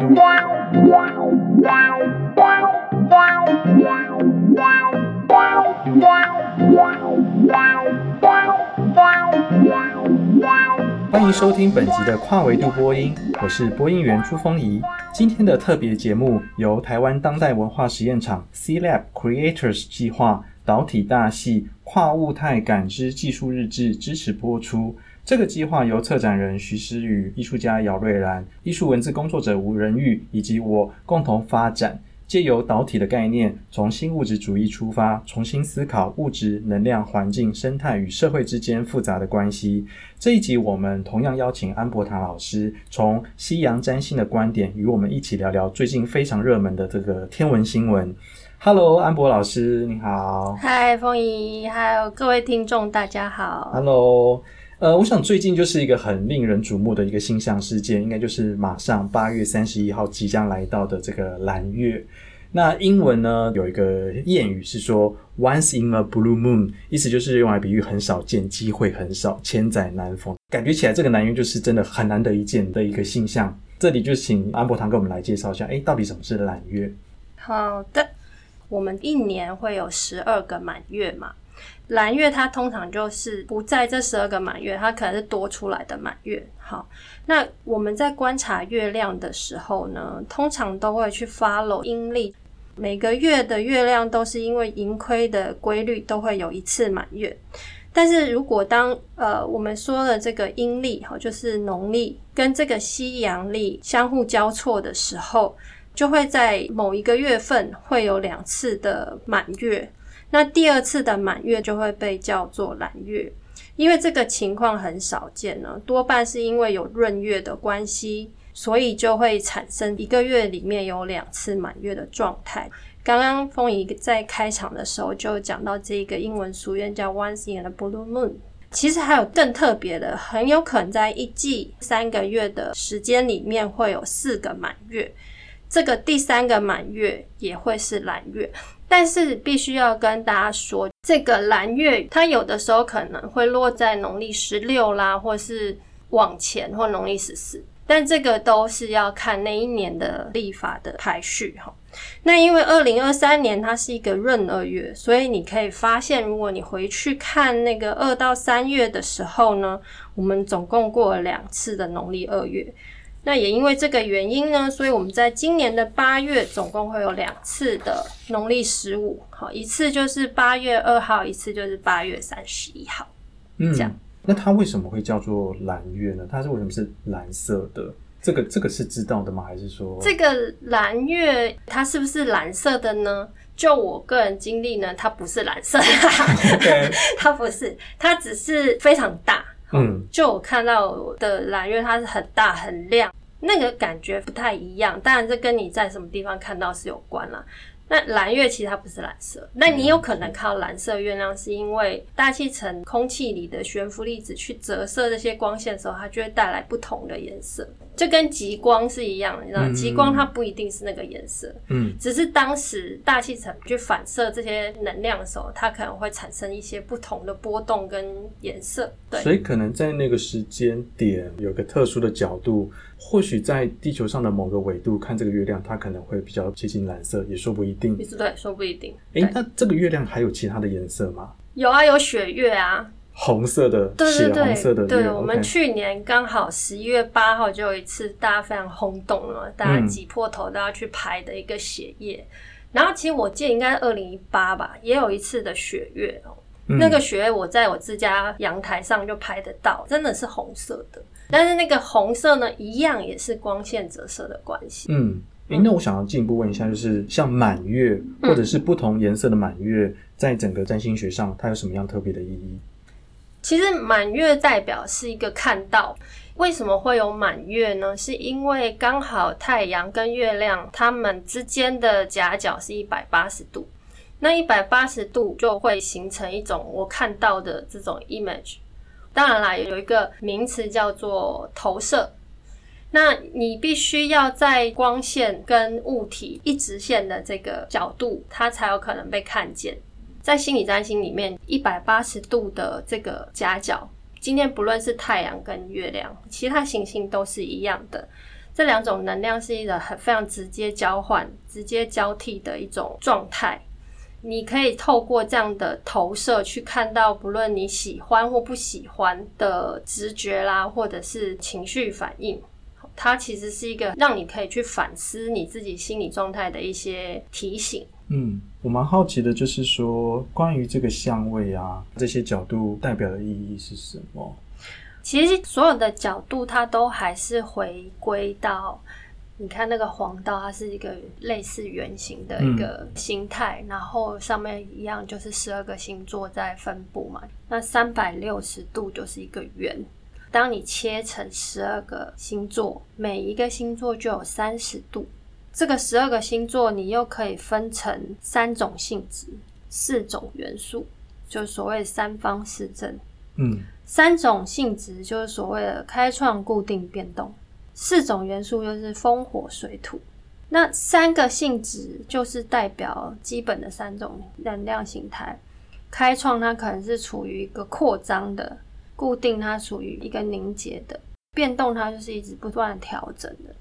欢迎收听本集的跨维度播音，我是播音员朱峰仪。今天的特别节目由台湾当代文化实验场 C-LAB Creators 计划导体大戏跨物态感知技术日志支持播出。这个计划由策展人徐诗雨、艺术家姚瑞兰、艺术文字工作者吴仁玉以及我共同发展，借由导体的概念，从新物质主义出发，重新思考物质、能量、环境、生态与社会之间复杂的关系。这一集我们同样邀请安柏棠老师，从西洋占星的观点，与我们一起聊聊最近非常热门的这个天文新闻。Hello，安博老师，你好。嗨，凤仪，还有各位听众，大家好。Hello。呃，我想最近就是一个很令人瞩目的一个星象事件，应该就是马上八月三十一号即将来到的这个蓝月。那英文呢，有一个谚语是说 “once in a blue moon”，意思就是用来比喻很少见，机会很少，千载难逢。感觉起来这个蓝月就是真的很难得一见的一个现象。这里就请安博堂给我们来介绍一下，诶，到底什么是蓝月？好的，我们一年会有十二个满月嘛。蓝月它通常就是不在这十二个满月，它可能是多出来的满月。好，那我们在观察月亮的时候呢，通常都会去 follow 阴历，每个月的月亮都是因为盈亏的规律都会有一次满月。但是如果当呃我们说的这个阴历哈，就是农历跟这个西洋历相互交错的时候，就会在某一个月份会有两次的满月。那第二次的满月就会被叫做蓝月，因为这个情况很少见呢，多半是因为有闰月的关系，所以就会产生一个月里面有两次满月的状态。刚刚凤仪在开场的时候就讲到这个英文俗谚叫 “once in a blue moon”，其实还有更特别的，很有可能在一季三个月的时间里面会有四个满月，这个第三个满月也会是蓝月。但是必须要跟大家说，这个蓝月它有的时候可能会落在农历十六啦，或是往前或农历十四，但这个都是要看那一年的历法的排序哈。那因为二零二三年它是一个闰二月，所以你可以发现，如果你回去看那个二到三月的时候呢，我们总共过了两次的农历二月。那也因为这个原因呢，所以我们在今年的八月总共会有两次的农历十五，好，一次就是八月二号，一次就是八月三十一号。嗯，这样。那它为什么会叫做蓝月呢？它是为什么是蓝色的？这个这个是知道的吗？还是说这个蓝月它是不是蓝色的呢？就我个人经历呢，它不是蓝色的，Okay. 它不是，它只是非常大。嗯，就我看到的蓝月，它是很大很亮，那个感觉不太一样。当然，这跟你在什么地方看到是有关啦。那蓝月其实它不是蓝色，那你有可能看到蓝色月亮，是因为大气层空气里的悬浮粒子去折射这些光线的时候，它就会带来不同的颜色。就跟极光是一样的，你知道，极光它不一定是那个颜色，嗯，只是当时大气层去反射这些能量的时候，它可能会产生一些不同的波动跟颜色。对，所以可能在那个时间点有个特殊的角度，或许在地球上的某个纬度看这个月亮，它可能会比较接近蓝色，也说不一定。对，说不一定。诶，那这个月亮还有其他的颜色吗？有啊，有血月啊。红色的，血红色的。对，我们去年刚好十一月八号就有一次大家非常轰动了，大家挤破头都要去拍的一个血夜。嗯、然后其实我记得应该是二零一八吧，也有一次的血月哦。嗯、那个血月我在我自家阳台上就拍得到，真的是红色的。但是那个红色呢，一样也是光线折射的关系。嗯，诶、欸，那我想要进一步问一下，就是像满月或者是不同颜色的满月，嗯、在整个占星学上，它有什么样特别的意义？其实满月代表是一个看到，为什么会有满月呢？是因为刚好太阳跟月亮它们之间的夹角是一百八十度，那一百八十度就会形成一种我看到的这种 image。当然啦，有一个名词叫做投射，那你必须要在光线跟物体一直线的这个角度，它才有可能被看见。在心理占星里面，一百八十度的这个夹角，今天不论是太阳跟月亮，其他行星都是一样的。这两种能量是一个很非常直接交换、直接交替的一种状态。你可以透过这样的投射去看到，不论你喜欢或不喜欢的直觉啦，或者是情绪反应，它其实是一个让你可以去反思你自己心理状态的一些提醒。嗯，我蛮好奇的，就是说关于这个相位啊，这些角度代表的意义是什么？其实所有的角度，它都还是回归到。你看那个黄道，它是一个类似圆形的一个形态，嗯、然后上面一样就是十二个星座在分布嘛。那三百六十度就是一个圆。当你切成十二个星座，每一个星座就有三十度。这个十二个星座，你又可以分成三种性质、四种元素，就是所谓三方四正。嗯，三种性质就是所谓的开创、固定、变动。四种元素就是风、火、水、土，那三个性质就是代表基本的三种能量形态。开创它可能是处于一个扩张的，固定它属于一个凝结的，变动它就是一直不断调整的。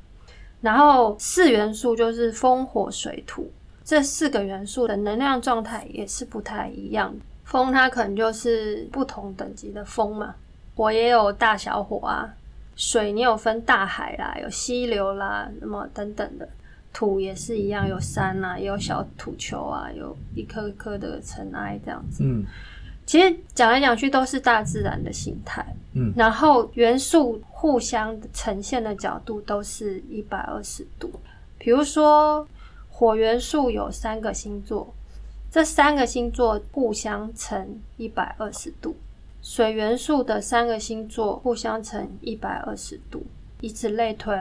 然后四元素就是风、火、水、土，这四个元素的能量状态也是不太一样。风它可能就是不同等级的风嘛，火也有大小火啊。水你有分大海啦，有溪流啦，那么等等的。土也是一样，有山啊，也有小土球啊，有一颗一颗的尘埃这样子。嗯，其实讲来讲去都是大自然的形态。嗯，然后元素互相呈现的角度都是一百二十度。比如说火元素有三个星座，这三个星座互相成一百二十度。水元素的三个星座互相成一百二十度，以此类推。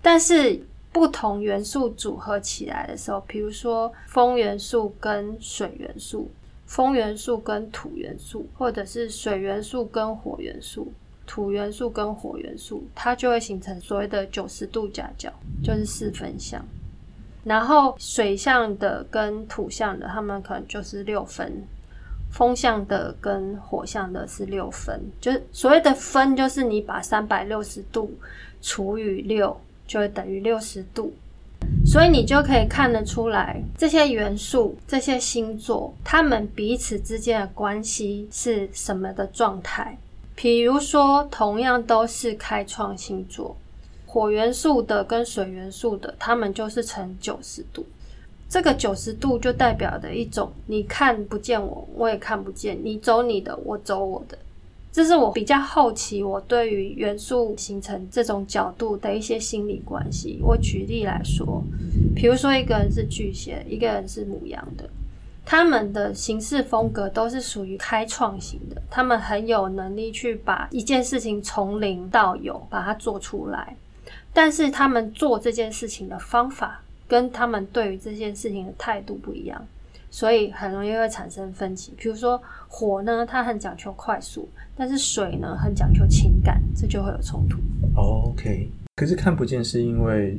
但是不同元素组合起来的时候，比如说风元素跟水元素，风元素跟土元素，或者是水元素跟火元素，土元素跟火元素，它就会形成所谓的九十度夹角，就是四分相。然后水象的跟土象的，他们可能就是六分。风象的跟火象的是六分，就是所谓的分，就是你把三百六十度除以六，就会等于六十度。所以你就可以看得出来，这些元素、这些星座，它们彼此之间的关系是什么的状态。比如说，同样都是开创星座，火元素的跟水元素的，它们就是成九十度。这个九十度就代表的一种，你看不见我，我也看不见你，走你的，我走我的。这是我比较好奇，我对于元素形成这种角度的一些心理关系。我举例来说，比如说一个人是巨蟹，一个人是母羊的，他们的行事风格都是属于开创型的，他们很有能力去把一件事情从零到有，把它做出来。但是他们做这件事情的方法，跟他们对于这件事情的态度不一样，所以很容易会产生分歧。比如说火呢，它很讲求快速，但是水呢，很讲求情感，这就会有冲突。Oh, OK，可是看不见是因为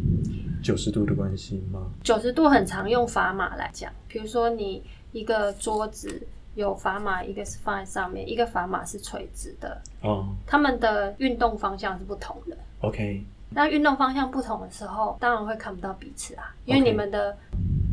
九十度的关系吗？九十度很常用砝码来讲，比如说你一个桌子有砝码，一个是放在上面，一个砝码是垂直的。哦，他们的运动方向是不同的。OK。那运动方向不同的时候，当然会看不到彼此啊，因为你们的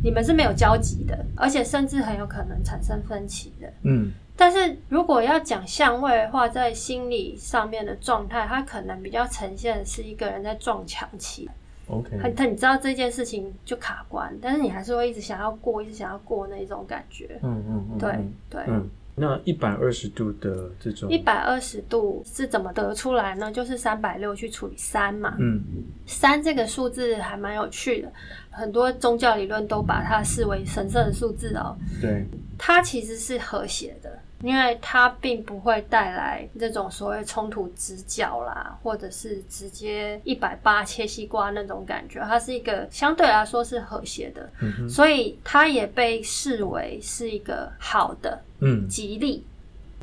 你们是没有交集的，而且甚至很有可能产生分歧的。嗯，但是如果要讲相位的话，在心理上面的状态，它可能比较呈现的是一个人在撞墙期。OK，他他你知道这件事情就卡关，但是你还是会一直想要过，一直想要过那一种感觉。嗯嗯嗯，对对。嗯那一百二十度的这种，一百二十度是怎么得出来呢？就是三百六去除以三嘛。嗯，三这个数字还蛮有趣的，很多宗教理论都把它视为神圣的数字哦。对，它其实是和谐的，因为它并不会带来这种所谓冲突直角啦，或者是直接一百八切西瓜那种感觉。它是一个相对来说是和谐的，嗯，所以它也被视为是一个好的。嗯，吉利。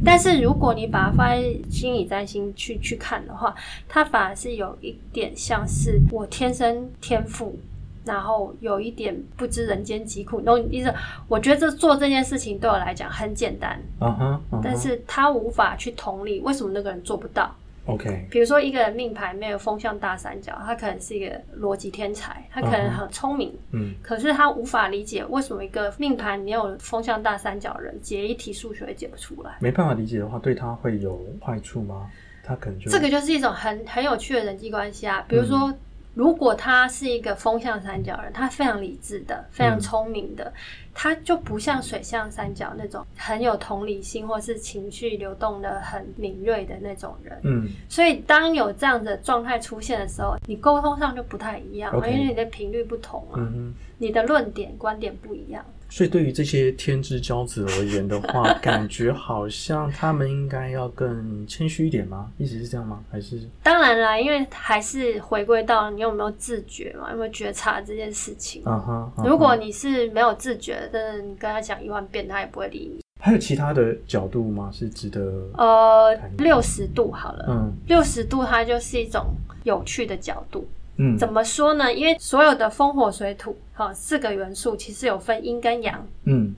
但是如果你把它放在心理占星去去看的话，它反而是有一点像是我天生天赋，然后有一点不知人间疾苦那种意思。我觉得这做这件事情对我来讲很简单，uh uh huh. 但是他无法去同理为什么那个人做不到。OK，比如说一个人命盘没有风向大三角，他可能是一个逻辑天才，他可能很聪明，嗯，可是他无法理解为什么一个命盘没有风向大三角的人解一题数学也解不出来。没办法理解的话，对他会有坏处吗？他可能就这个就是一种很很有趣的人际关系啊，比如说。嗯如果他是一个风象三角人，他非常理智的，非常聪明的，嗯，他就不像水象三角那种很有同理心或是情绪流动的很敏锐的那种人。嗯，所以当有这样的状态出现的时候，你沟通上就不太一样.因为你的频率不同啊，嗯，你的论点观点不一样。所以，对于这些天之骄子而言的话，感觉好像他们应该要更谦虚一点吗？意思是这样吗？还是？当然啦，因为还是回归到你有没有自觉嘛，有没有觉察这件事情。Uh -huh, uh -huh. 如果你是没有自觉，但是你跟他讲一万遍，他也不会理你。还有其他的角度吗？是值得？呃，六十度好了，嗯，六十度它就是一种有趣的角度。嗯，怎么说呢？因为所有的风火水土，哈，四个元素其实有分阴跟阳，嗯，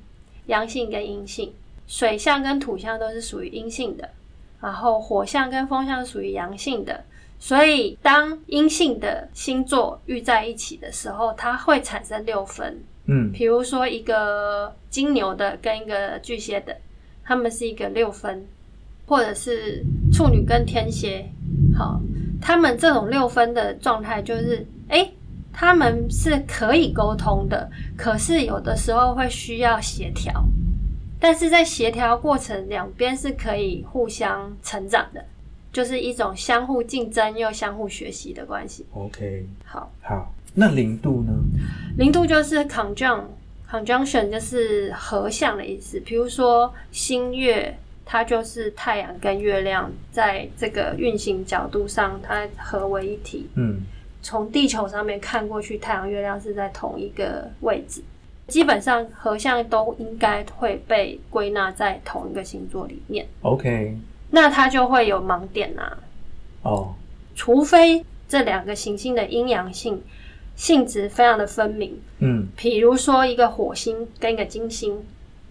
阳性跟阴性，水象跟土象都是属于阴性的，然后火象跟风象属于阳性的。所以当阴性的星座遇在一起的时候，它会产生六分，嗯，比如说一个金牛的跟一个巨蟹的，他们是一个六分，或者是处女跟天蝎，好。他们这种六分的状态，就是，诶，他们是可以沟通的，可是有的时候会需要协调，但是在协调过程，两边是可以互相成长的，就是一种相互竞争又相互学习的关系。OK，好，好，那零度呢？零度就是 conjunction，conjunction 就是合相的意思，比如说新月。它就是太阳跟月亮在这个运行角度上，它合为一体。嗯，从地球上面看过去，太阳、月亮是在同一个位置。基本上合相都应该会被归纳在同一个星座里面。OK，那它就会有盲点啊。哦，除非这两个行星的阴阳性性质非常的分明。嗯，比如说一个火星跟一个金星。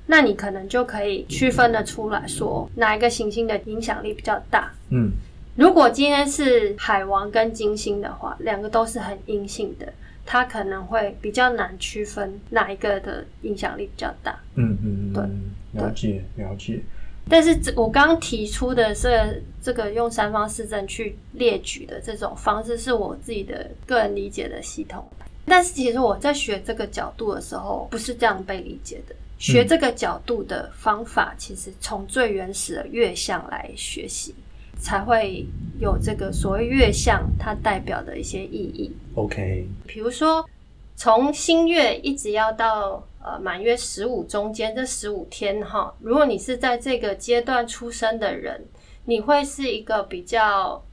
那你可能就可以区分的出来说，哪一个行星的影响力比较大。嗯，如果今天是海王跟金星的话，两个都是很阴性的，它可能会比较难区分哪一个的影响力比较大。嗯嗯，对，了解了解。但是我刚刚提出的是这个用三方四正去列举的这种方式，是我自己的个人理解的系统。但是其实我在学这个角度的时候，不是这样被理解的。学这个角度的方法，其实从最原始的月相来学习，才会有这个所谓月相它代表的一些意义。OK，比如说从新月一直要到呃满月十五中间这十五天哈，如果你是在这个阶段出生的人，你会是一个比较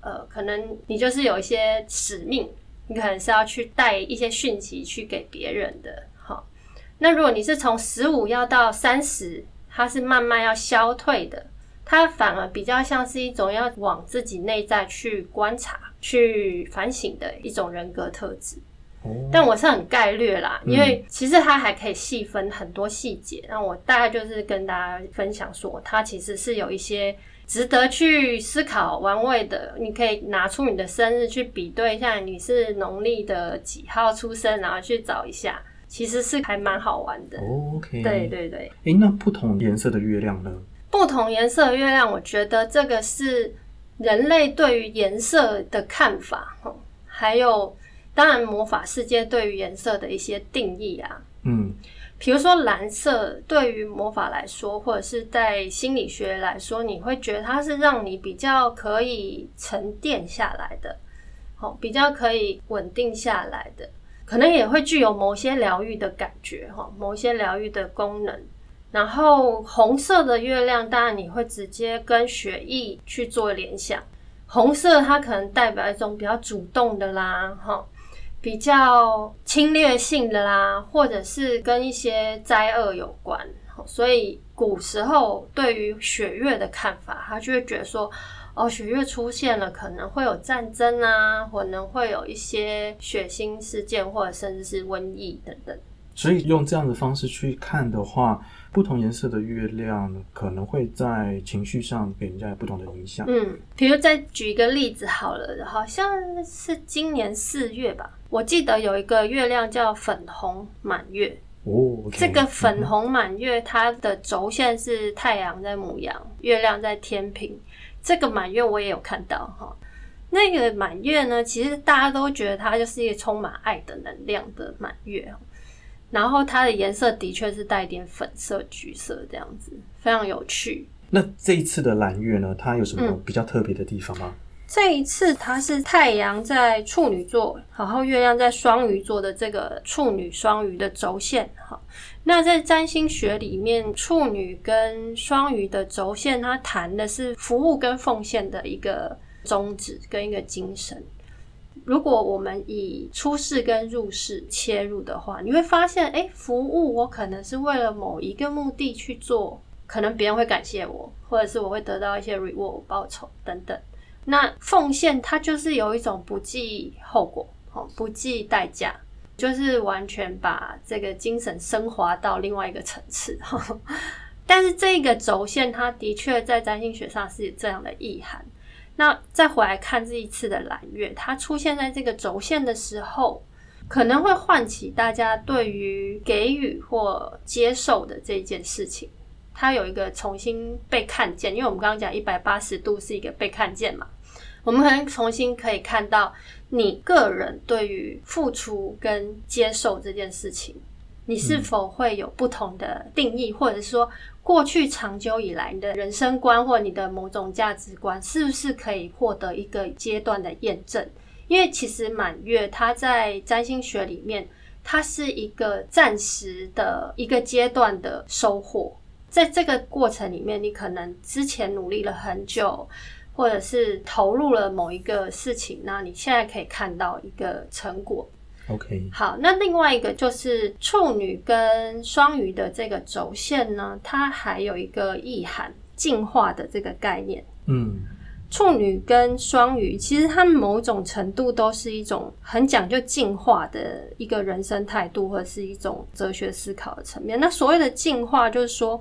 呃，可能你就是有一些使命，你可能是要去带一些讯息去给别人的。那如果你是从十五要到三十，它是慢慢要消退的，它反而比较像是一种要往自己内在去观察、去反省的一种人格特质。但我是很概略啦，因为其实它还可以细分很多细节。那我大概就是跟大家分享说，它其实是有一些值得去思考、玩味的。你可以拿出你的生日去比对一下，你是农历的几号出生，然后去找一下。其实是还蛮好玩的。OK，对对对。诶，那不同颜色的月亮呢？不同颜色的月亮，我觉得这个是人类对于颜色的看法，还有当然魔法世界对于颜色的一些定义啊。嗯，比如说蓝色对于魔法来说，或者是在心理学来说，你会觉得它是让你比较可以沉淀下来的，好，比较可以稳定下来的。可能也会具有某些疗愈的感觉哈，某些疗愈的功能。然后红色的月亮，当然你会直接跟血液去做联想。红色它可能代表一种比较主动的啦，哈，比较侵略性的啦，或者是跟一些灾厄有关。所以古时候对于血月的看法，他就会觉得说。哦，血月出现了，可能会有战争啊，可能会有一些血腥事件，或者甚至是瘟疫等等。所以用这样的方式去看的话，不同颜色的月亮可能会在情绪上给人家有不同的影响。嗯，比如再举一个例子好了，好像是今年四月吧，我记得有一个月亮叫粉红满月。哦，okay, 这个粉红满月它的轴线是太阳在母羊，月亮在天秤。这个满月我也有看到哈。那个满月呢，其实大家都觉得它就是一个充满爱的能量的满月，然后它的颜色的确是带点粉色、橘色这样子，非常有趣。那这一次的蓝月呢，它有什么比较特别的地方吗？嗯、这一次它是太阳在处女座，然后月亮在双鱼座的这个处女双鱼的轴线哈。那在占星学里面，处女跟双鱼的轴线，它谈的是服务跟奉献的一个。宗旨跟一个精神，如果我们以出世跟入世切入的话，你会发现，哎、服务我可能是为了某一个目的去做，可能别人会感谢我，或者是我会得到一些 reward 报酬等等。那奉献它就是有一种不计后果，哦不计代价，就是完全把这个精神升华到另外一个层次。但是这个轴线，它的确在占星学上是这样的意涵。那再回来看这一次的蓝月，它出现在这个轴线的时候，可能会唤起大家对于给予或接受的这件事情，它有一个重新被看见。因为我们刚刚讲一百八十度是一个被看见嘛，我们可能重新可以看到你个人对于付出跟接受这件事情，你是否会有不同的定义，或者是说，过去长久以来，你的人生观或你的某种价值观，是不是可以获得一个阶段的验证？因为其实满月它在占星学里面，它是一个暂时的一个阶段的收获。在这个过程里面，你可能之前努力了很久，或者是投入了某一个事情，那你现在可以看到一个成果。OK，好，那另外一个就是处女跟双鱼的这个轴线呢，它还有一个意涵，进化的这个概念。嗯，处女跟双鱼其实它们某种程度都是一种很讲究进化的一个人生态度，或者是一种哲学思考的层面。那所谓的进化，就是说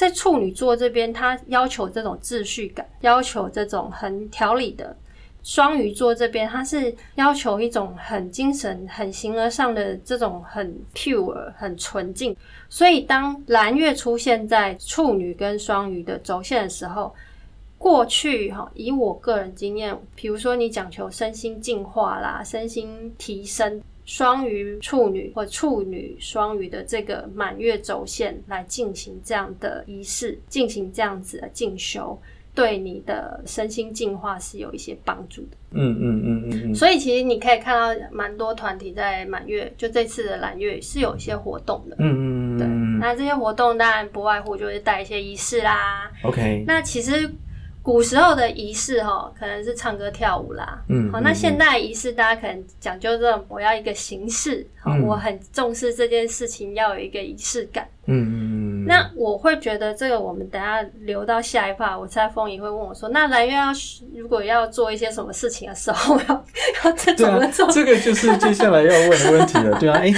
在处女座这边，他要求这种秩序感，要求这种很条理的。双鱼座这边，他是要求一种很精神、很形而上的这种很 pure、很纯净。所以，当蓝月出现在处女跟双鱼的轴线的时候，过去哈，以我个人经验，比如说你讲求身心净化啦、身心提升，双鱼处女或处女双鱼的这个满月轴线来进行这样的仪式，进行这样子的进修。对你的身心净化是有一些帮助的。嗯嗯嗯嗯嗯。所以其实你可以看到蛮多团体在满月，就这次的蓝月是有一些活动的。嗯嗯嗯。对，那这些活动当然不外乎就是带一些仪式啦。OK。那其实古时候的仪式哈，可能是唱歌跳舞啦。嗯。好，那现代仪式大家可能讲究这种，我要一个形式，好，我很重视这件事情要有一个仪式感。嗯嗯嗯。那我会觉得这个，我们等下留到下一趴。我猜风仪会问我说：“那蓝月要如果要做一些什么事情的时候，要要这怎么做？”这个就是接下来要问的问题了。对啊，哎，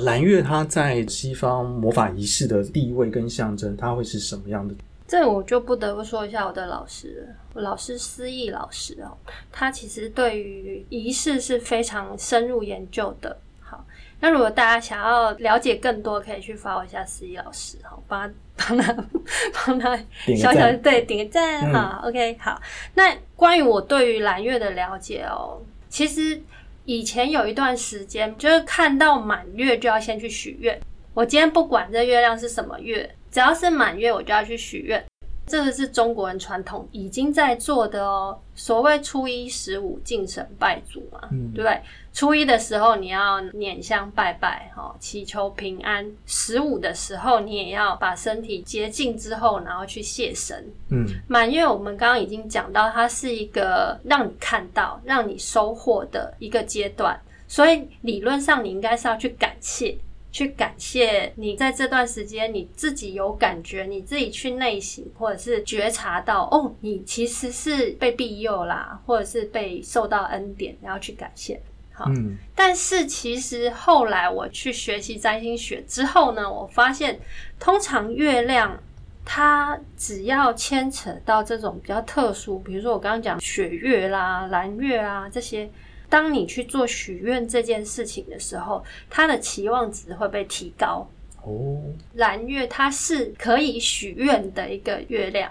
蓝月它在西方魔法仪式的地位跟象征，它会是什么样的？这我就不得不说一下我的老师，我老师思义老师哦，他其实对于仪式是非常深入研究的。好那如果大家想要了解更多，可以去 follow 一下思义老师，好，帮他 帮他帮他小小的对点个赞，好，OK，好。那关于我对于蓝月的了解哦，其实以前有一段时间，就是看到满月就要先去许愿。我今天不管这月亮是什么月，只要是满月，我就要去许愿。这个是中国人传统已经在做的哦。所谓初一十五敬神拜祖嘛，嗯、对不对？初一的时候你要捻香拜拜，哈，祈求平安。十五的时候你也要把身体洁净之后，然后去谢神。嗯，满月我们刚刚已经讲到，它是一个让你看到、让你收获的一个阶段，所以理论上你应该是要去感谢。去感谢你在这段时间你自己有感觉，你自己去内省，或者是觉察到哦，你其实是被庇佑啦，或者是被受到恩典，然后去感谢。好，嗯，但是其实后来我去学习占星学之后呢，我发现通常月亮它只要牵扯到这种比较特殊，比如说我刚刚讲血月啦、蓝月啊这些，当你去做许愿这件事情的时候，它的期望值会被提高。哦，蓝月它是可以许愿的一个月亮。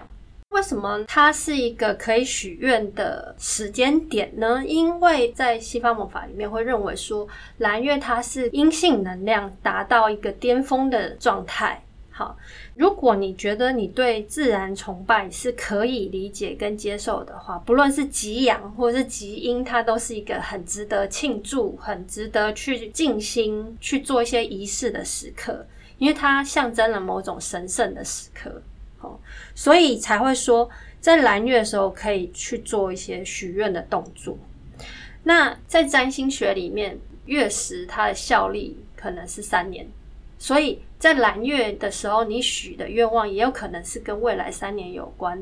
为什么它是一个可以许愿的时间点呢？因为在西方魔法里面会认为说，蓝月它是阴性能量达到一个巅峰的状态。好，如果你觉得你对自然崇拜是可以理解跟接受的话，不论是极阳或者是极阴，它都是一个很值得庆祝、很值得去静心去做一些仪式的时刻，因为它象征了某种神圣的时刻。好，所以才会说，在蓝月的时候可以去做一些许愿的动作。那在占星学里面，月食它的效力可能是三年，所以在蓝月的时候，你许的愿望也有可能是跟未来三年有关。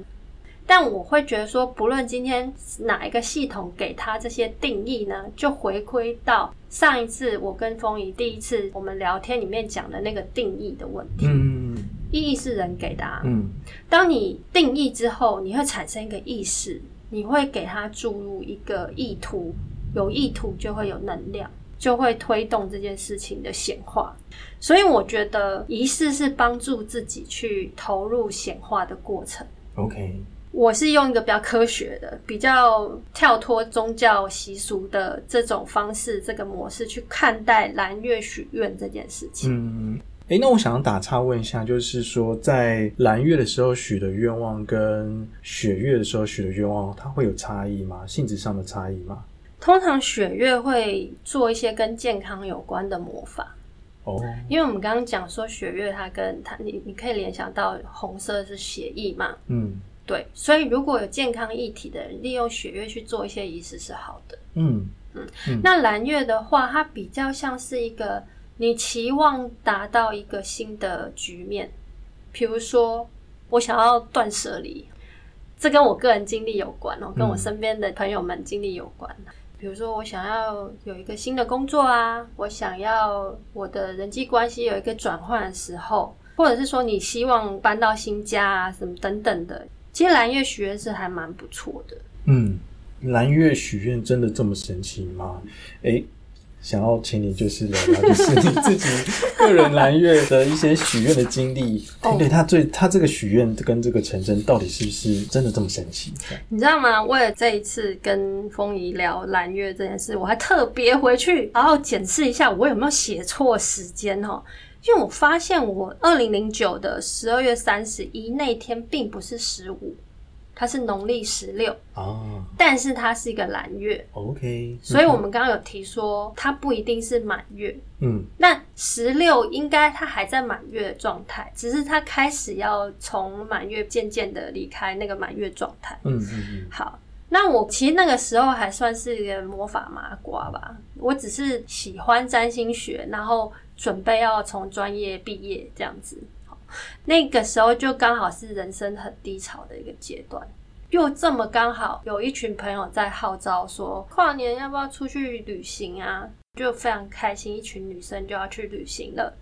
但我会觉得说，不论今天哪一个系统给他这些定义呢，就回归到上一次我跟风仪第一次我们聊天里面讲的那个定义的问题。嗯。意义是人给的啊。嗯，当你定义之后，你会产生一个意识，你会给它注入一个意图，有意图就会有能量，就会推动这件事情的显化。所以我觉得仪式是帮助自己去投入显化的过程。OK，我是用一个比较科学的、比较跳脱宗教习俗的这种方式、这个模式去看待蓝月许愿这件事情。嗯。诶，那我想打岔问一下，就是说，在蓝月的时候许的愿望跟血月的时候许的愿望，它会有差异吗？性质上的差异吗？通常血月会做一些跟健康有关的魔法。哦，因为我们刚刚讲说血月它跟它，你你可以联想到红色是血液嘛，嗯，对，所以如果有健康议题的人，利用血月去做一些仪式是好的，嗯。嗯，嗯，那蓝月的话，它比较像是一个。你期望达到一个新的局面，比如说我想要断舍离，这跟我个人经历有关哦，跟我身边的朋友们经历有关。比如说我想要有一个新的工作啊，我想要我的人际关系有一个转换的时候，或者是说你希望搬到新家啊，什么等等的。其实蓝月许愿是还蛮不错的。嗯，蓝月许愿真的这么神奇吗？诶想要请你就是聊聊，就是你自己个人蓝月的一些许愿的经历。对对，他最他这个许愿跟这个成真，到底是不是真的这么神奇？你知道吗？为了这一次跟风仪聊蓝月这件事，我还特别回去然后检视一下，我有没有写错时间哦。因为我发现我二零零九的十二月三十一那天并不是十五。它是农历十六哦，但是它是一个蓝月，OK。所以我们刚刚有提说，它不一定是满月，嗯。那十六应该它还在满月的状态，只是它开始要从满月渐渐的离开那个满月状态，嗯嗯嗯。好，那我其实那个时候还算是一个魔法麻瓜吧，我只是喜欢占星学，然后准备要从专业毕业这样子。那个时候就刚好是人生很低潮的一个阶段，又这么刚好有一群朋友在号召说跨年要不要出去旅行啊，就非常开心，一群女生就要去旅行了。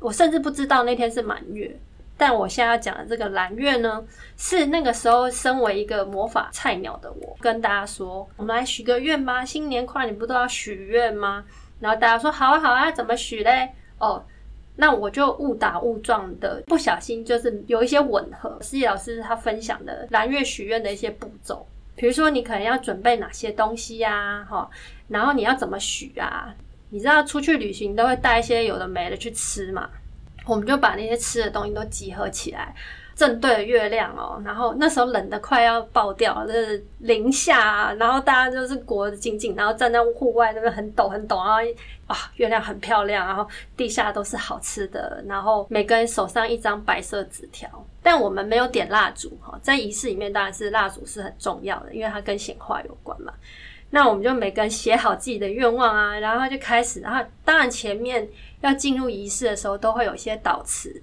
我甚至不知道那天是满月，但我现在要讲的这个蓝月呢，是那个时候身为一个魔法菜鸟的我跟大家说，我们来许个愿吧，新年跨年不都要许愿吗？然后大家说好啊好啊，怎么许嘞？哦。那我就误打误撞的，不小心就是有一些吻合。思仪老师他分享的蓝月许愿的一些步骤，比如说你可能要准备哪些东西呀，哈，然后你要怎么许啊？你知道出去旅行都会带一些有的没的去吃嘛？我们就把那些吃的东西都集合起来。正对着月亮哦，然后那时候冷得快要爆掉，就是零下啊，然后大家就是裹得紧紧，然后站在户外那边很抖很抖，然后啊，月亮很漂亮，然后地下都是好吃的，然后每个人手上一张白色纸条，但我们没有点蜡烛哈，在仪式里面当然是蜡烛是很重要的，因为它跟显化有关嘛。那我们就每个人写好自己的愿望啊，然后就开始，然后当然前面要进入仪式的时候都会有一些导词。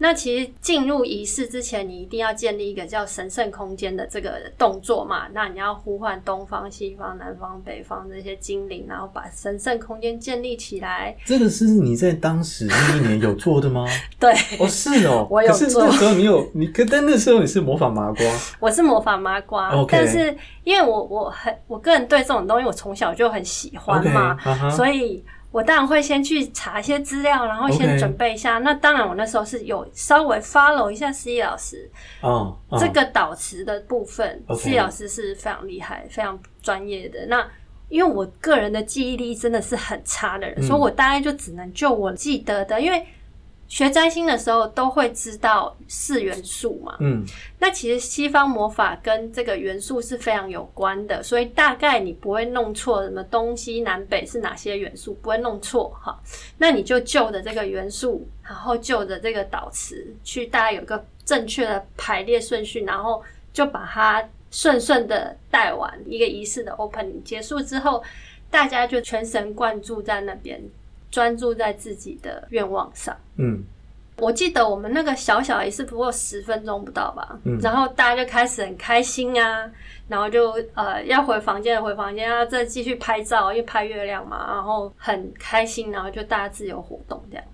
那其实进入仪式之前，你一定要建立一个叫神圣空间的这个动作嘛。那你要呼唤东方、西方、南方、北方这些精灵，然后把神圣空间建立起来。这个是你在当时那一年有做的吗？对，哦，是哦，我有做。可是那时候你有你，可但那时候你是魔法麻瓜。我是魔法麻瓜.但是因为我我很我个人对这种东西，我从小就很喜欢嘛，Okay. Uh-huh. 所以。我当然会先去查一些资料，然后先准备一下。那当然，我那时候是有稍微 follow 一下 C 老师哦，oh, oh. 这个导词的部分思 Okay. 老师是非常厉害、非常专业的。那因为我个人的记忆力真的是很差的人，嗯、所以我大概就只能就我记得的，因为。学占星的时候都会知道四元素嘛，嗯，那其实西方魔法跟这个元素是非常有关的，所以大概你不会弄错什么东西南北是哪些元素，不会弄错哈。那你就就着这个元素，然后就着这个导词去，大概有个正确的排列顺序，然后就把它顺顺的带完一个仪式的 opening 结束之后，大家就全神贯注在那边。专注在自己的愿望上。嗯，我记得我们那个小小也是不过十分钟不到吧。嗯，然后大家就开始很开心啊，然后就呃要回房间的回房间，要再继续拍照，因为拍月亮嘛，然后很开心，然后就大家自由活动这样。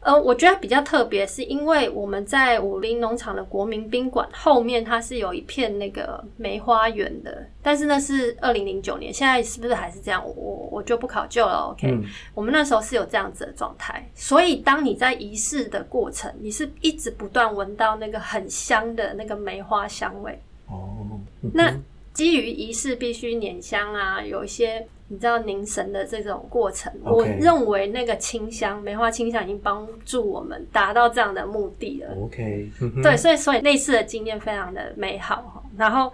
呃，我觉得比较特别，是因为我们在武林农场的国民宾馆后面，它是有一片那个梅花园的。但是那是二零零九年，现在是不是还是这样？我我就不考究了。OK，嗯，我们那时候是有这样子的状态。所以当你在仪式的过程，你是一直不断闻到那个很香的那个梅花香味。哦，嗯，那基于仪式必须捻香啊，有一些。你知道凝神的这种过程.我认为那个清香，梅花清香已经帮助我们达到这样的目的了。OK，对，所以所以类似的经验非常的美好。然后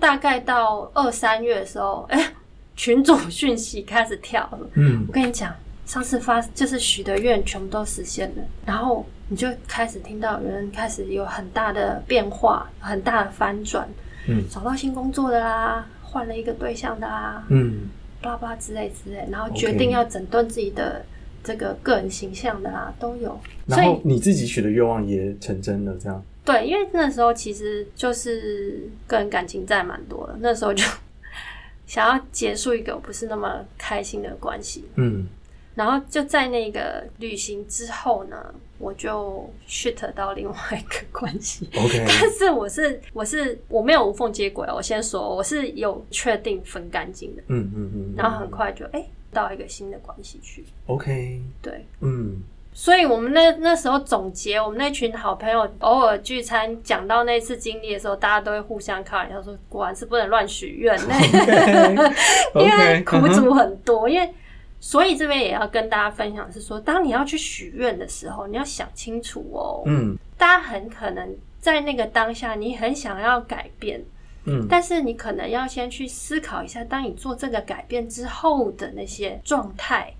大概到二三月的时候，哎、欸，群组讯息开始跳了。嗯，我跟你讲，上次发就是许的愿全部都实现了，然后你就开始听到有人开始有很大的变化，很大的翻转。嗯，找到新工作的啦，换了一个对象的啦。嗯。巴拉之类之类，然后决定要整顿自己的这个个人形象的啊，都有。然后你自己许的愿望也成真了，这样。对，因为那时候其实就是个人感情债蛮多的，那时候就 想要结束一个不是那么开心的关系。嗯。然后就在那个旅行之后呢，我就 shift 到另外一个关系。OK，但是我是我是我没有无缝接轨，我先说我是有确定分干净的。嗯嗯嗯。然后很快就哎、欸、到一个新的关系去。OK，对，嗯。所以我们那那时候总结，我们那群好朋友偶尔聚餐讲到那次经历的时候，大家都会互相开玩笑说，果然是不能乱许愿，因为苦主很多，因为。所以这边也要跟大家分享，是说，当你要去许愿的时候，你要想清楚哦。嗯，大家很可能在那个当下，你很想要改变，嗯，但是你可能要先去思考一下，当你做这个改变之后的那些状态，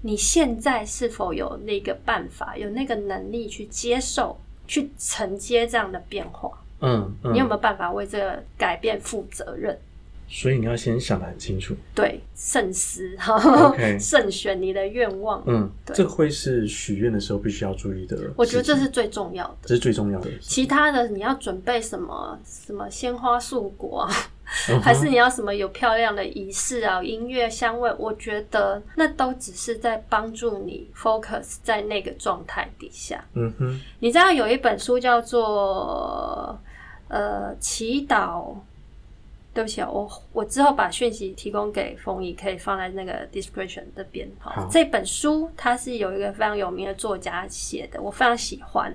你现在是否有那个办法，有那个能力去接受、去承接这样的变化？嗯，嗯，你有没有办法为这个改变负责任？所以你要先想得很清楚，对，慎思哈，Okay. 慎选你的愿望。嗯，对，这会是许愿的时候必须要注意的。我觉得这是最重要的，这是最重要的。其他的你要准备什么？什么鲜花素果啊？Uh. 还是你要什么有漂亮的仪式啊？音乐香味？我觉得那都只是在帮助你 focus 在那个状态底下。嗯哼，你知道有一本书叫做呃祈祷。对不起啊，我我之后把讯息提供给凤仪，可以放在那个 description 这边。好，这本书它是有一个非常有名的作家写的，我非常喜欢。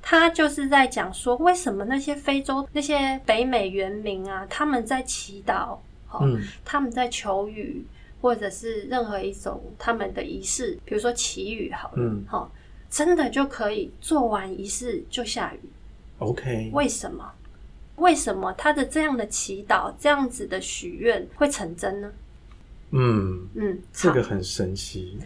他就是在讲说，为什么那些非洲那些北美原民啊，他们在祈祷，嗯，他们在求雨，或者是任何一种他们的仪式，比如说祈雨，好了，嗯，好，真的就可以做完仪式就下雨。OK，为什么？为什么他的这样的祈祷、这样子的许愿会成真呢？嗯嗯，这个很神奇。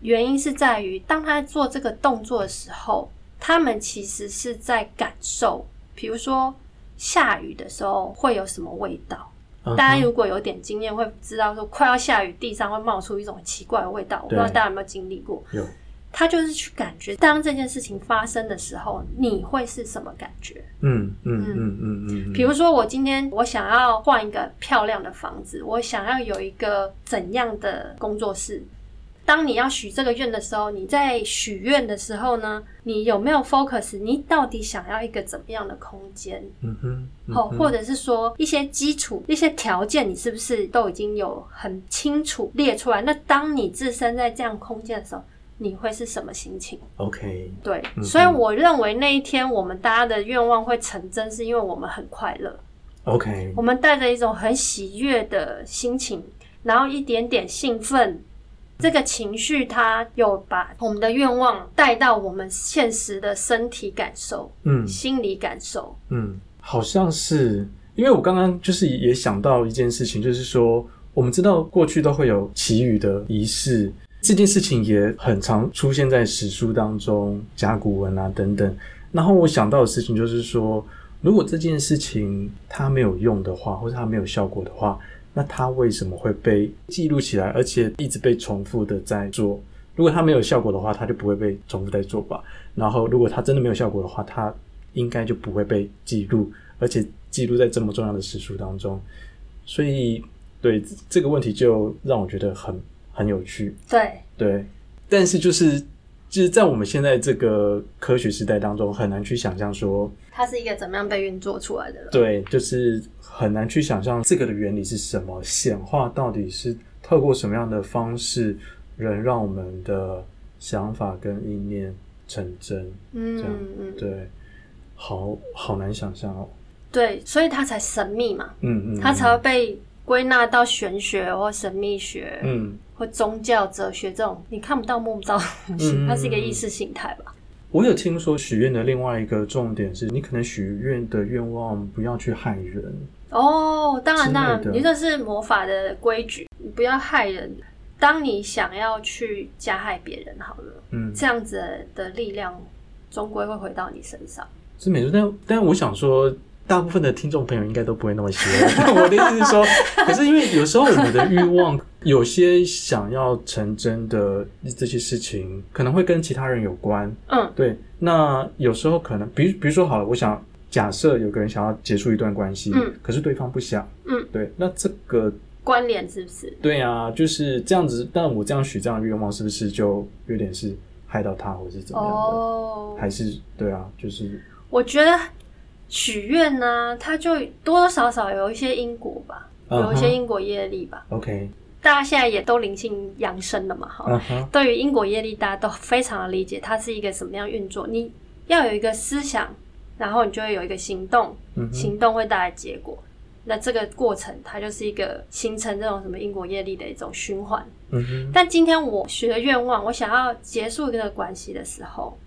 原因是在于，当他做这个动作的时候，他们其实是在感受，比如说下雨的时候会有什么味道。Uh huh. 大家如果有点经验，会知道说快要下雨，地上会冒出一种奇怪的味道。我不知道大家有没有经历过？有。他就是去感觉，当这件事情发生的时候，你会是什么感觉？嗯嗯嗯嗯嗯。比如说，我今天我想要换一个漂亮的房子，我想要有一个怎样的工作室。当你要许这个愿的时候，你在许愿的时候呢，你有没有 focus？你到底想要一个怎么样的空间？嗯哼。好、嗯，或者是说一些基础、一些条件，你是不是都已经有很清楚列出来？那当你置身在这样空间的时候，你会是什么心情？OK，对、嗯，所以我认为那一天我们大家的愿望会成真，是因为我们很快乐。OK，我们带着一种很喜悦的心情，然后一点点兴奋，这个情绪它有把我们的愿望带到我们现实的身体感受，嗯，心理感受，嗯，好像是，因为我刚刚就是也想到一件事情，就是说我们知道过去都会有祈雨的仪式。这件事情也很常出现在史书当中、甲骨文啊等等。然后我想到的事情就是说，如果这件事情它没有用的话，或者它没有效果的话，那它为什么会被记录起来，而且一直被重复的在做？如果它没有效果的话，它就不会被重复在做吧？然后如果它真的没有效果的话，它应该就不会被记录，而且记录在这么重要的史书当中。所以，对这个问题就让我觉得很。很有趣，对对，但是就是就是在我们现在这个科学时代当中，很难去想象说它是一个怎么样被运作出来的。对，就是很难去想象这个的原理是什么，显化到底是透过什么样的方式，能让我们的想法跟意念成真。嗯，这样嗯，对，好好难想象哦。对，所以它才神秘嘛。嗯嗯，它才会被归纳到玄学或神秘学。嗯。或宗教、哲学这种你看不到、摸不到的东西，它是一个意识形态吧？我有听说许愿的另外一个重点是，你可能许愿的愿望不要去害人。哦，当然，当然，你这是魔法的规矩，你不要害人。当你想要去加害别人，好了，嗯，这样子的力量终归会回到你身上。是没错，但但我想说。大部分的听众朋友应该都不会那么希望。我的意思是说，可是因为有时候我们的欲望，有些想要成真的这些事情，可能会跟其他人有关。嗯，对。那有时候可能，比如比如说好了，我想假设有个人想要结束一段关系，嗯，可是对方不想，嗯，对。那这个关联是不是？对啊，就是这样子。但我这样许这样的愿望，是不是就有点是害到他，或者是怎么样的？哦，还是对啊，就是我觉得。许愿呢，它就多多少少有一些因果吧，uh -huh. 有一些因果业力吧。OK，大家现在也都灵性扬升了嘛，哈。Uh -huh. 对于因果业力，大家都非常的理解，它是一个什么样运作。你要有一个思想，然后你就会有一个行动，uh -huh. 行动会带来结果。那这个过程，它就是一个形成这种什么因果业力的一种循环。Uh. 但今天我许的愿望，我想要结束这个关系的时候，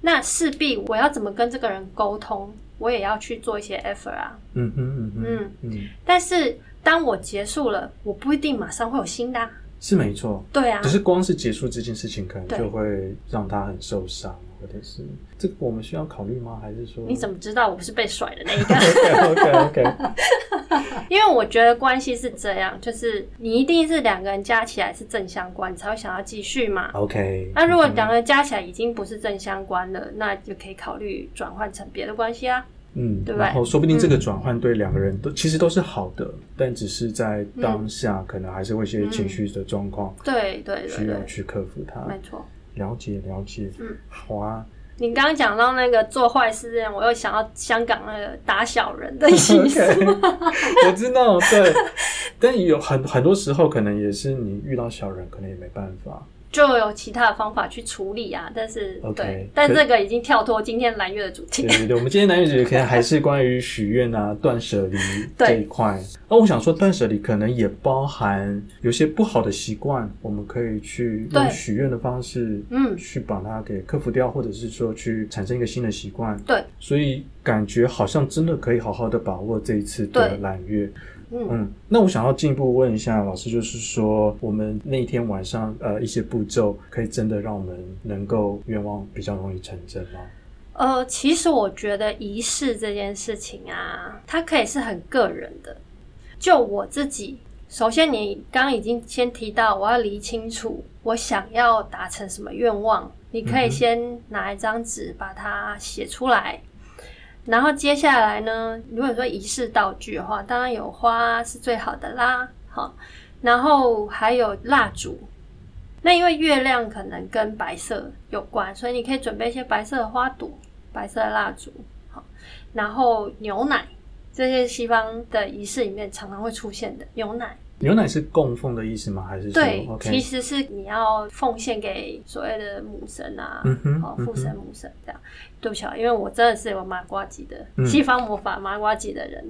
那势必我要怎么跟这个人沟通？我也要去做一些 effort 啊，嗯嗯嗯哼嗯。嗯，但是当我结束了，我不一定马上会有新的啊，是没错，对啊，只是光是结束这件事情，可能就会让他很受伤，或者是这个我们需要考虑吗？还是说你怎么知道我不是被甩的那一个？OK OK OK，因为我觉得关系是这样，就是你一定是两个人加起来是正相关，你才会想要继续嘛。OK，那如果两个人加起来已经不是正相关了，那就可以考虑转换成别的关系啊。嗯，对，然后说不定这个转换对两个人都、嗯、其实都是好的，但只是在当下可能还是会一些情绪的状况，对对，需要去克服它。没错，了解了解，嗯，好啊。你刚刚讲到那个做坏事，我又想到香港那个打小人的意思。Okay, 我知道，对，但有很很多时候可能也是你遇到小人，可能也没办法。就有其他的方法去处理啊，但是，okay, 对，但这个已经跳脱今天蓝月的主题。对对 对，我们今天蓝月主题可能还是关于许愿啊、断舍离 这一块。那我想说，断舍离可能也包含有些不好的习惯，我们可以去用许愿的方式，嗯，去把它给克服掉，或者是说去产生一个新的习惯。对，所以感觉好像真的可以好好的把握这一次的蓝月。嗯，那我想要进一步问一下老师，就是说我们那一天晚上呃一些步骤，可以真的让我们能够愿望比较容易成真吗？呃，其实我觉得仪式这件事情啊，它可以是很个人的。就我自己，首先你刚刚已经先提到，我要理清楚我想要达成什么愿望，你可以先拿一张纸把它写出来，嗯、然后接下来呢，如果说仪式道具的话，当然有花是最好的啦。好，然后还有蜡烛。那因为月亮可能跟白色有关，所以你可以准备一些白色的花朵、白色的蜡烛。好，然后牛奶，这些西方的仪式里面常常会出现的牛奶。牛奶是供奉的意思吗？还是对，okay、其实是你要奉献给所谓的母神啊，哦，父神母神这样。对不起啊，因为我真的是有麻瓜级的、嗯、西方魔法麻瓜级的人，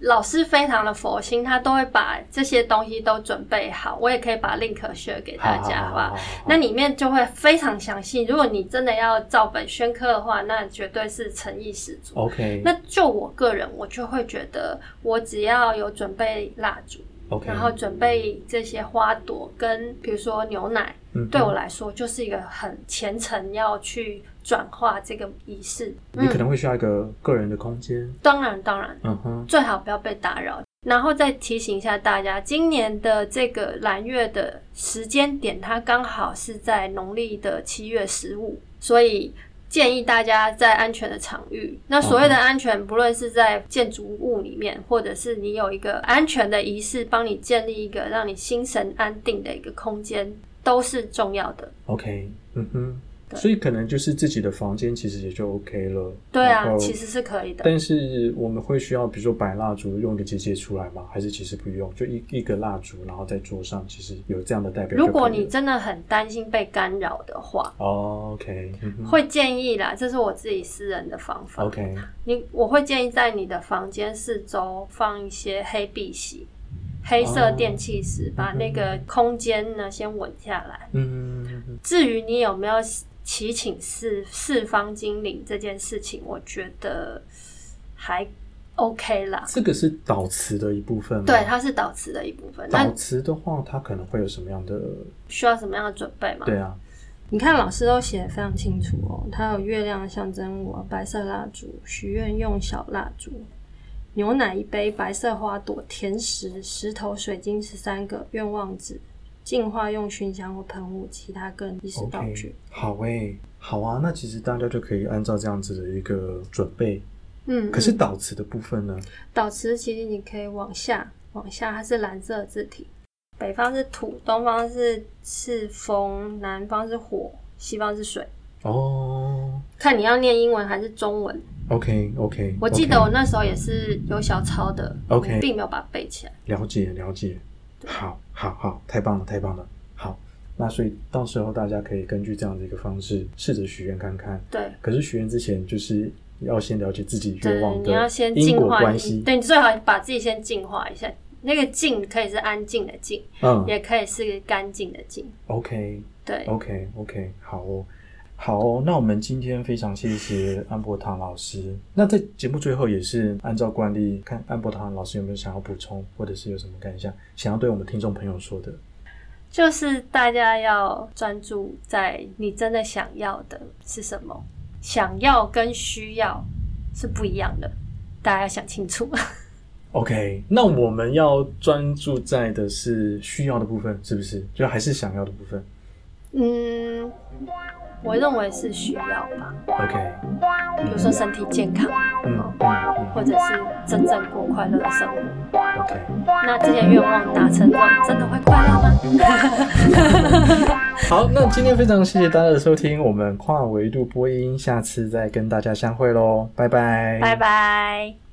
老师非常的佛心，他都会把这些东西都准备好。我也可以把 link share 给大家，好吧？那里面就会非常详细。如果你真的要照本宣科的话，那绝对是诚意十足。OK，那就我个人，我就会觉得，我只要有准备蜡烛。然后准备这些花朵跟比如说牛奶，嗯、对我来说就是一个很虔诚要去转化这个仪式。你可能会需要一个个人的空间。当然、嗯，当然，嗯哼，最好不要被打扰。然后再提醒一下大家，今年的这个蓝月的时间点，它刚好是在农历的七月十五，所以。建议大家在安全的场域。那所谓的安全，不论是在建筑物里面，或者是你有一个安全的仪式，帮你建立一个让你心神安定的一个空间，都是重要的。OK，嗯哼。所以可能就是自己的房间其实也就 OK 了。对啊，其实是可以的。但是我们会需要，比如说摆蜡烛，用一个结界出来吗？还是其实不用，就一一个蜡烛，然后在桌上，其实有这样的代表。如果你真的很担心被干扰的话，哦，OK，会建议啦，这是我自己私人的方法。OK，你我会建议在你的房间四周放一些黑碧玺、黑色电气石，把那个空间呢先稳下来。嗯，至于你有没有？祈请四四方精灵这件事情，我觉得还 OK 啦。这个是导词的一部分吗？对，它是导词的一部分。导词的话，它可能会有什么样的？需要什么样的准备吗？对啊，你看老师都写得非常清楚哦。它有月亮的象征我，白色蜡烛，许愿用小蜡烛，牛奶一杯，白色花朵，甜食，石头、水晶十三个，愿望纸。净化用熏香或喷雾，其他个人意识道具。Okay, 好诶、欸，好啊，那其实大家就可以按照这样子的一个准备。嗯，可是导词的部分呢？导词其实你可以往下，往下它是蓝色字体，北方是土，东方是是风，南方是火，西方是水。哦，看你要念英文还是中文？OK OK，我记得我那时候也是有小抄的，OK，并没有把它背起来。了解了解。好，好，好，太棒了，太棒了。好，那所以到时候大家可以根据这样的一个方式试着许愿看看。对。可是许愿之前，就是要先了解自己愿望的因果关系。你要先净化。对，你最好把自己先净化一下。那个净可以是安静的静，嗯，也可以是干净的净。OK。对。OK，OK，好哦。好哦，那我们今天非常谢谢安博堂老师。那在节目最后也是按照惯例，看安博堂老师有没有想要补充，或者是有什么感想，想要对我们听众朋友说的。就是大家要专注在你真的想要的是什么，想要跟需要是不一样的，大家要想清楚。OK，那我们要专注在的是需要的部分，是不是？就还是想要的部分？嗯。我认为是需要吧。OK，比如说身体健康，嗯，或者是真正过快乐的生活。OK，那这些愿望达成后，真的会快乐吗？好，那今天非常谢谢大家的收听，我们跨维度播音，下次再跟大家相会喽，拜拜，拜拜。